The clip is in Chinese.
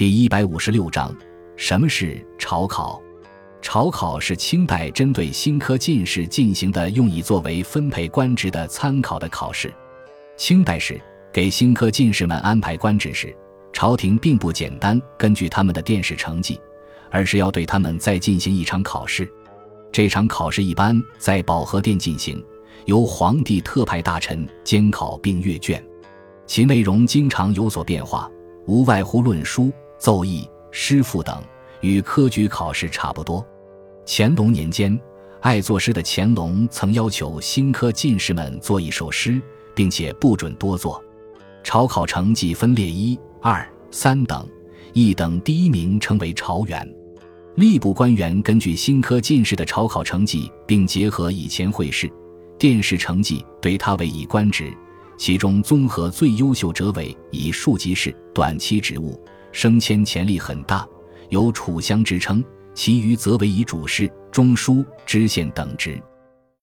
第一百五十六章，什么是朝考？朝考是清代针对新科进士进行的，用以作为分配官职的参考的考试。清代时给新科进士们安排官职时，朝廷并不简单根据他们的殿试成绩，而是要对他们再进行一场考试。这场考试一般在保和殿进行，由皇帝特派大臣监考并阅卷，其内容经常有所变化，无外乎论书、奏议、诗赋等，与科举考试差不多。乾隆年间，爱作诗的乾隆曾要求新科进士们作一首诗，并且不准多作。朝考成绩分列一、二、三等，一等第一名称为朝元。吏部官员根据新科进士的朝考成绩，并结合以前会试、殿试成绩，对他委以官职。其中综合最优秀者委以庶吉士，短期职务，升迁潜力很大，有楚乡之称；其余则为以主事、中书、知县等职。